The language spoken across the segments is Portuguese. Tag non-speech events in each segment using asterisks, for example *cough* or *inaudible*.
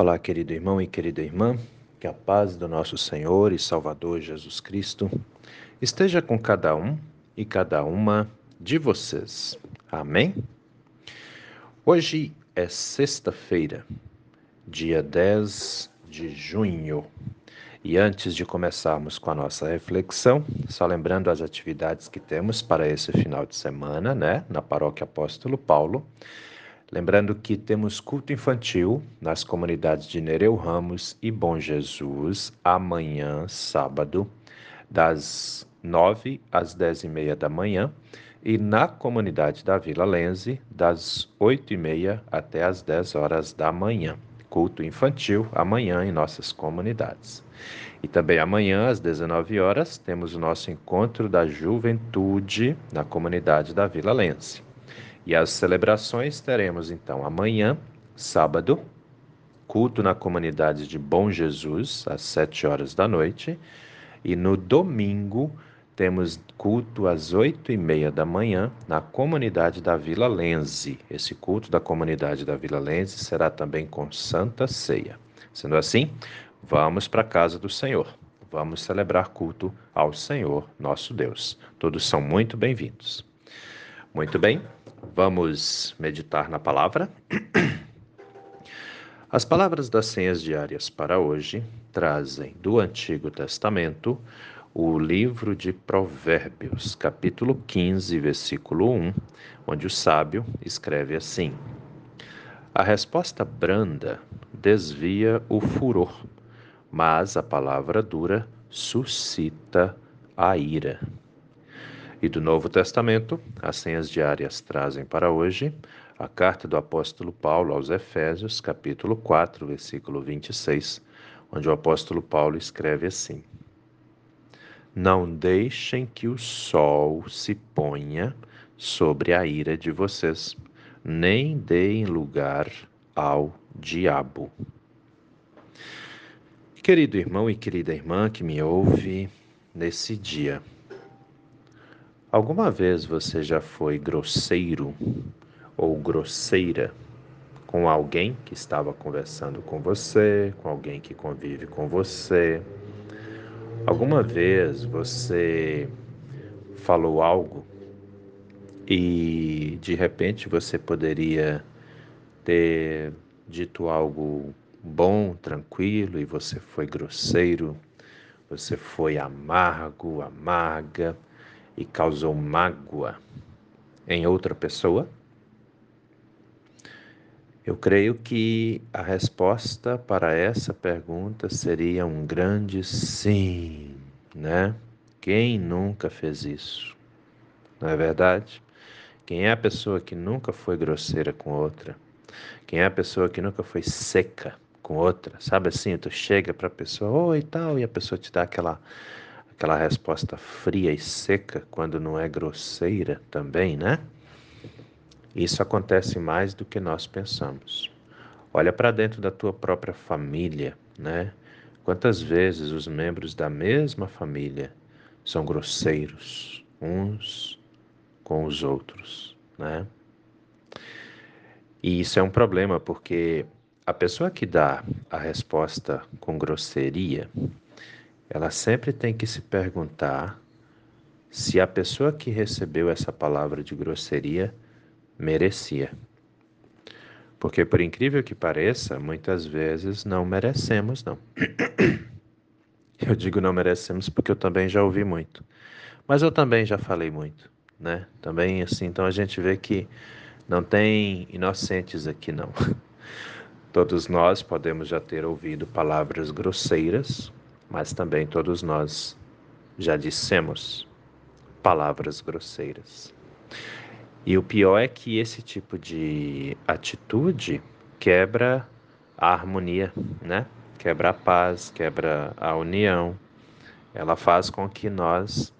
Olá, querido irmão e querida irmã, que a paz do nosso Senhor e Salvador Jesus Cristo esteja com cada um e cada uma de vocês. Amém? Hoje é sexta-feira, dia 10 de junho. E antes de começarmos com a nossa reflexão, só lembrando as atividades que temos para esse final de semana, né, na Paróquia Apóstolo Paulo. Lembrando que temos culto infantil nas comunidades de Nereu Ramos e Bom Jesus amanhã, sábado, das 9 às 10 e meia da manhã, e na comunidade da Vila Lense, das 8 e meia até as 10 horas da manhã culto infantil amanhã em nossas comunidades. E também amanhã, às 19 horas, temos o nosso encontro da juventude na comunidade da Vila Lense. E as celebrações teremos então amanhã, sábado, culto na comunidade de Bom Jesus, às 7 horas da noite, e no domingo, temos culto às oito e meia da manhã na comunidade da Vila Lense. Esse culto da comunidade da Vila Lense será também com Santa Ceia. Sendo assim, vamos para a casa do Senhor. Vamos celebrar culto ao Senhor, nosso Deus. Todos são muito bem-vindos. Muito bem, vamos meditar na palavra. As palavras das senhas diárias para hoje trazem do Antigo Testamento o livro de Provérbios, capítulo 15, versículo 1, onde o sábio escreve assim: A resposta branda desvia o furor, mas a palavra dura suscita a ira. E do Novo Testamento, as senhas diárias trazem para hoje a carta do apóstolo Paulo aos Efésios, capítulo 4, versículo 26, onde o apóstolo Paulo escreve assim: não deixem que o sol se ponha sobre a ira de vocês, nem deem lugar ao diabo. Querido irmão e querida irmã que me ouve nesse dia, alguma vez você já foi grosseiro ou grosseira com alguém que estava conversando com você, com alguém que convive com você? Alguma vez você falou algo e de repente você poderia ter dito algo bom, tranquilo e você foi grosseiro, você foi amargo, amarga e causou mágoa em outra pessoa? Eu creio que a resposta para essa pergunta seria um grande sim, né? Quem nunca fez isso? Não é verdade? Quem é a pessoa que nunca foi grosseira com outra? Quem é a pessoa que nunca foi seca com outra? Sabe assim, tu chega para a pessoa, oi e tal, e a pessoa te dá aquela aquela resposta fria e seca quando não é grosseira também, né? Isso acontece mais do que nós pensamos. Olha para dentro da tua própria família, né? Quantas vezes os membros da mesma família são grosseiros uns com os outros, né? E isso é um problema porque a pessoa que dá a resposta com grosseria, ela sempre tem que se perguntar se a pessoa que recebeu essa palavra de grosseria merecia. Porque, por incrível que pareça, muitas vezes não merecemos, não. *coughs* Eu digo não merecemos porque eu também já ouvi muito. Mas eu também já falei muito, né? Também, assim, então a gente vê que não tem inocentes aqui, não. *laughs* Todos nós podemos já ter ouvido palavras grosseiras, mas também todos nós já dissemos palavras grosseiras. E o pior é que esse tipo de atitude quebra a harmonia, né? Quebra a paz, quebra a união. Ela faz com que nós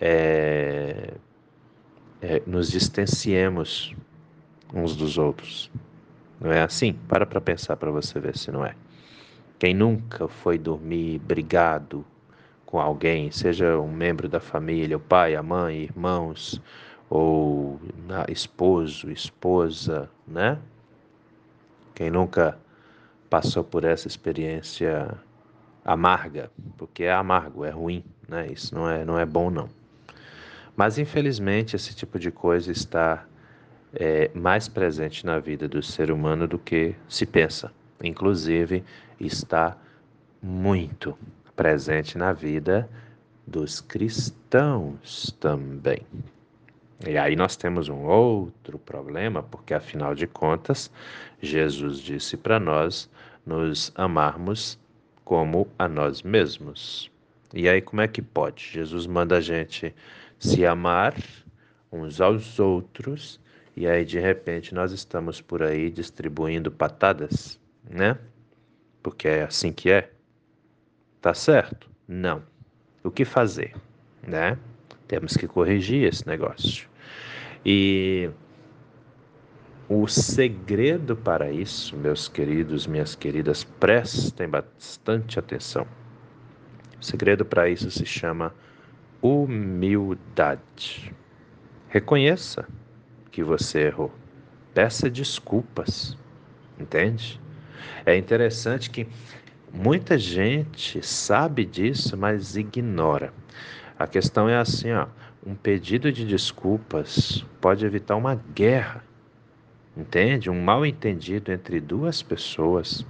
é, é, nos distanciemos uns dos outros. Não é assim? Para para pensar para você ver se não é. Quem nunca foi dormir brigado com alguém, seja um membro da família, o pai, a mãe, irmãos, ou esposo, esposa, né? Quem nunca passou por essa experiência amarga, porque é amargo, é ruim, né? Isso não é, não é bom não. Mas infelizmente esse tipo de coisa está é, mais presente na vida do ser humano do que se pensa. Inclusive está muito presente na vida dos cristãos também. E aí nós temos um outro problema, porque afinal de contas, Jesus disse para nós nos amarmos como a nós mesmos. E aí como é que pode? Jesus manda a gente se amar uns aos outros e aí de repente nós estamos por aí distribuindo patadas, né? Porque é assim que é. Tá certo? Não. O que fazer, né? Temos que corrigir esse negócio. E o segredo para isso, meus queridos, minhas queridas, prestem bastante atenção. O segredo para isso se chama humildade. Reconheça que você errou. Peça desculpas. Entende? É interessante que muita gente sabe disso, mas ignora. A questão é assim, ó, um pedido de desculpas pode evitar uma guerra. Entende? Um mal entendido entre duas pessoas,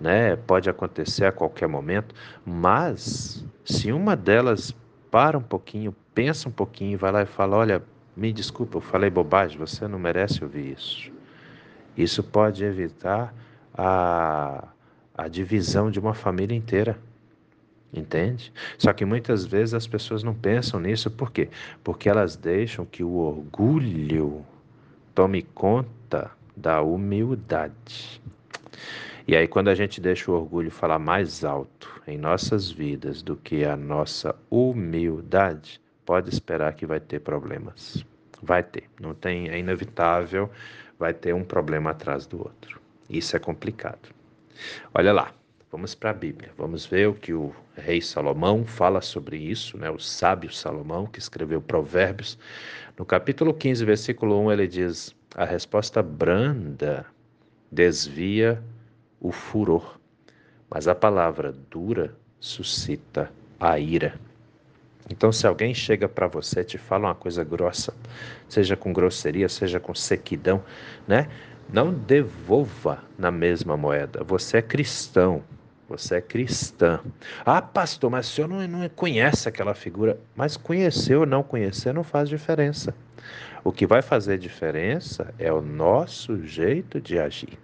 né? Pode acontecer a qualquer momento, mas se uma delas para um pouquinho, pensa um pouquinho, vai lá e fala: "Olha, me desculpa, eu falei bobagem, você não merece ouvir isso". Isso pode evitar a, a divisão de uma família inteira. Entende? Só que muitas vezes as pessoas não pensam nisso, por quê? Porque elas deixam que o orgulho tome conta da humildade. E aí, quando a gente deixa o orgulho falar mais alto em nossas vidas do que a nossa humildade, pode esperar que vai ter problemas. Vai ter, não tem, é inevitável, vai ter um problema atrás do outro. Isso é complicado. Olha lá, Vamos para a Bíblia. Vamos ver o que o rei Salomão fala sobre isso, né? O sábio Salomão que escreveu Provérbios. No capítulo 15, versículo 1, ele diz: "A resposta branda desvia o furor, mas a palavra dura suscita a ira." Então, se alguém chega para você e te fala uma coisa grossa, seja com grosseria, seja com sequidão, né? Não devolva na mesma moeda. Você é cristão, você é cristã. Ah, pastor, mas o senhor não, não conhece aquela figura. Mas conhecer ou não conhecer não faz diferença. O que vai fazer diferença é o nosso jeito de agir.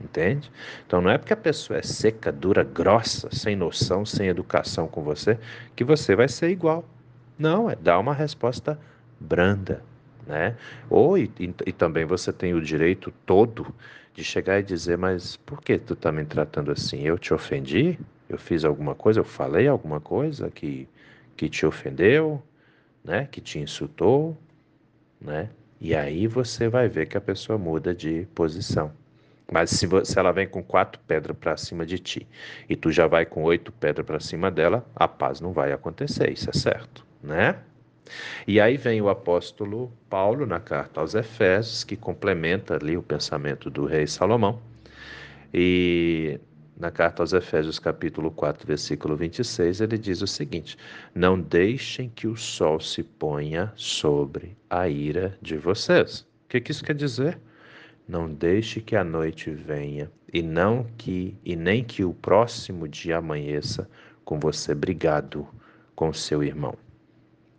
Entende? Então não é porque a pessoa é seca, dura, grossa, sem noção, sem educação com você, que você vai ser igual. Não, é dar uma resposta branda, né? Ou e, e, também você tem o direito todo de chegar e dizer, mas por que tu está me tratando assim? Eu te ofendi? Eu fiz alguma coisa? Eu falei alguma coisa que, que te ofendeu? Né? Que te insultou? Né? E aí você vai ver que a pessoa muda de posição. Mas se, se ela vem com quatro pedras para cima de ti e tu já vai com oito pedras para cima dela, a paz não vai acontecer, isso é certo, né? E aí vem o apóstolo Paulo na carta aos Efésios, que complementa ali o pensamento do rei Salomão. E na carta aos Efésios, capítulo 4, versículo 26, ele diz o seguinte: Não deixem que o sol se ponha sobre a ira de vocês. O que, que isso quer dizer? Não deixe que a noite venha e não que e nem que o próximo dia amanheça com você brigado com seu irmão.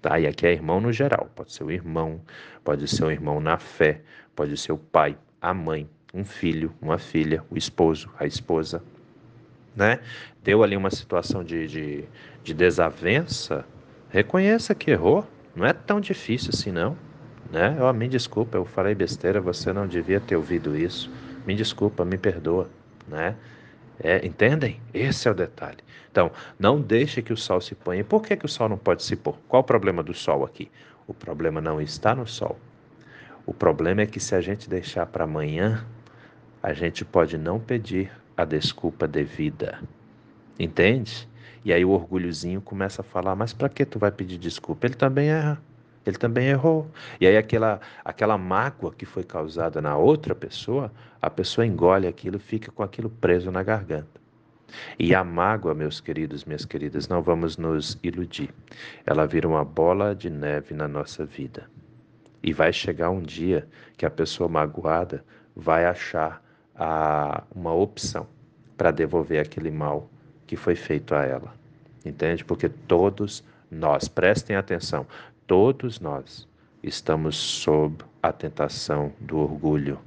Tá? E aqui é irmão no geral, pode ser o irmão, pode ser o irmão na fé, pode ser o pai, a mãe, um filho, uma filha, o esposo, a esposa, né? Deu ali uma situação de, de, de desavença, reconheça que errou, não é tão difícil assim não, né? Oh, me desculpa, eu falei besteira, você não devia ter ouvido isso, me desculpa, me perdoa, né? É, entendem? Esse é o detalhe. Então, não deixe que o sol se ponha. Por que, que o sol não pode se pôr? Qual o problema do sol aqui? O problema não está no sol. O problema é que se a gente deixar para amanhã, a gente pode não pedir a desculpa devida. Entende? E aí o orgulhozinho começa a falar: Mas para que tu vai pedir desculpa? Ele também erra. Ele também errou. E aí aquela, aquela mágoa que foi causada na outra pessoa, a pessoa engole aquilo, fica com aquilo preso na garganta. E a mágoa, meus queridos, minhas queridas, não vamos nos iludir. Ela vira uma bola de neve na nossa vida. E vai chegar um dia que a pessoa magoada vai achar a, uma opção para devolver aquele mal que foi feito a ela. Entende? Porque todos nós, prestem atenção, todos nós estamos sob a tentação do orgulho.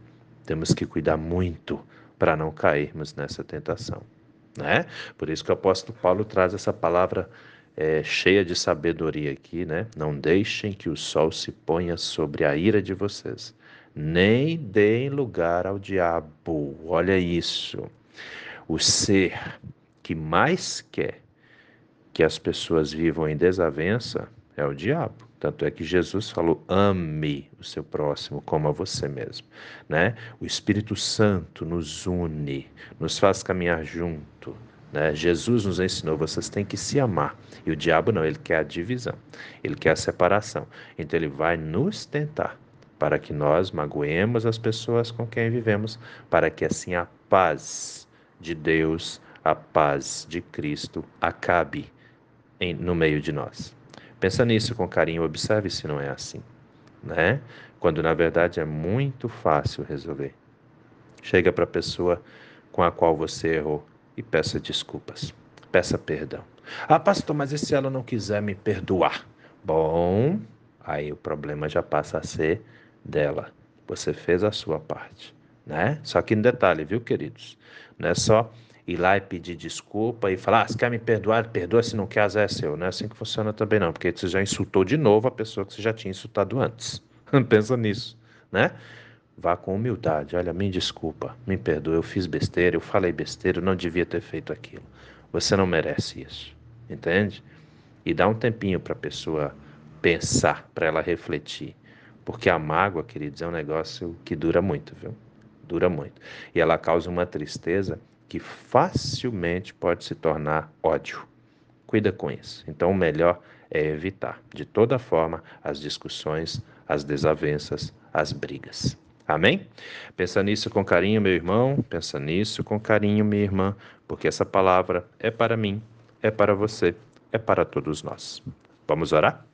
Temos que cuidar muito para não cairmos nessa tentação. Né? Por isso que o apóstolo Paulo traz essa palavra é, cheia de sabedoria aqui, né? Não deixem que o sol se ponha sobre a ira de vocês, nem deem lugar ao diabo. Olha isso. O ser que mais quer que as pessoas vivam em desavença é o diabo. Tanto é que Jesus falou: ame o seu próximo como a você mesmo, né? O Espírito Santo nos une, nos faz caminhar junto, né? Jesus nos ensinou: vocês têm que se amar. E o diabo não, ele quer a divisão, ele quer a separação. Então ele vai nos tentar para que nós magoemos as pessoas com quem vivemos, para que assim a paz de Deus, a paz de Cristo acabe em, no meio de nós. Pensa nisso com carinho, observe se não é assim, né? Quando na verdade é muito fácil resolver. Chega para a pessoa com a qual você errou e peça desculpas, peça perdão. Ah, pastor, mas e se ela não quiser me perdoar? Bom, aí o problema já passa a ser dela. Você fez a sua parte, né? Só que em detalhe, viu, queridos? Não é só ir lá e pedir desculpa e falar, ah, se quer me perdoar, perdoa, se não quer, azar é seu. Não é assim que funciona também não, porque você já insultou de novo a pessoa que você já tinha insultado antes. *laughs* Pensa nisso, né? Vá com humildade, olha, me desculpa, me perdoa, eu fiz besteira, eu falei besteira, eu não devia ter feito aquilo. Você não merece isso, entende? E dá um tempinho para a pessoa pensar, para ela refletir. Porque a mágoa, queridos, é um negócio que dura muito, viu? Dura muito. E ela causa uma tristeza que facilmente pode se tornar ódio. Cuida com isso. Então, o melhor é evitar, de toda forma, as discussões, as desavenças, as brigas. Amém? Pensa nisso com carinho, meu irmão. Pensa nisso com carinho, minha irmã, porque essa palavra é para mim, é para você, é para todos nós. Vamos orar?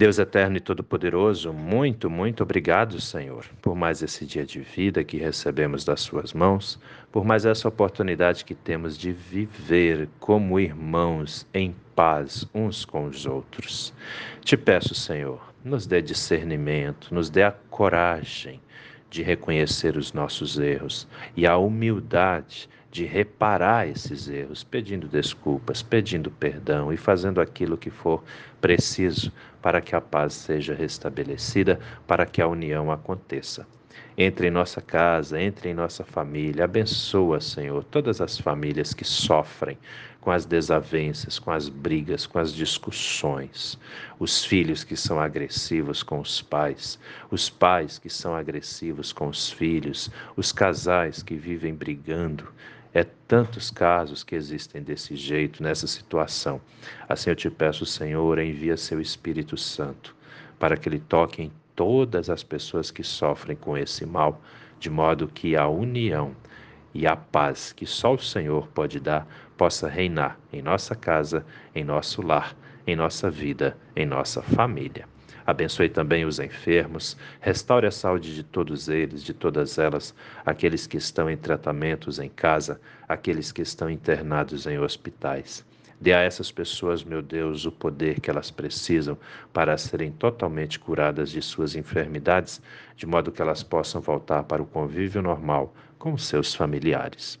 Deus eterno e todo-poderoso, muito, muito obrigado, Senhor, por mais esse dia de vida que recebemos das Suas mãos, por mais essa oportunidade que temos de viver como irmãos em paz uns com os outros. Te peço, Senhor, nos dê discernimento, nos dê a coragem de reconhecer os nossos erros e a humildade de reparar esses erros, pedindo desculpas, pedindo perdão e fazendo aquilo que for preciso para que a paz seja restabelecida, para que a união aconteça. Entre em nossa casa, entre em nossa família, abençoa, Senhor, todas as famílias que sofrem com as desavenças, com as brigas, com as discussões, os filhos que são agressivos com os pais, os pais que são agressivos com os filhos, os casais que vivem brigando. É tantos casos que existem desse jeito, nessa situação. Assim eu te peço, Senhor, envia seu Espírito Santo para que ele toque em todas as pessoas que sofrem com esse mal, de modo que a união e a paz que só o Senhor pode dar possa reinar em nossa casa, em nosso lar, em nossa vida, em nossa família. Abençoe também os enfermos, restaure a saúde de todos eles, de todas elas, aqueles que estão em tratamentos em casa, aqueles que estão internados em hospitais. Dê a essas pessoas, meu Deus, o poder que elas precisam para serem totalmente curadas de suas enfermidades, de modo que elas possam voltar para o convívio normal com seus familiares.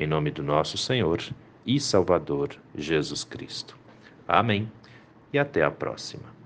em nome do nosso Senhor e Salvador Jesus Cristo. Amém. E até a próxima.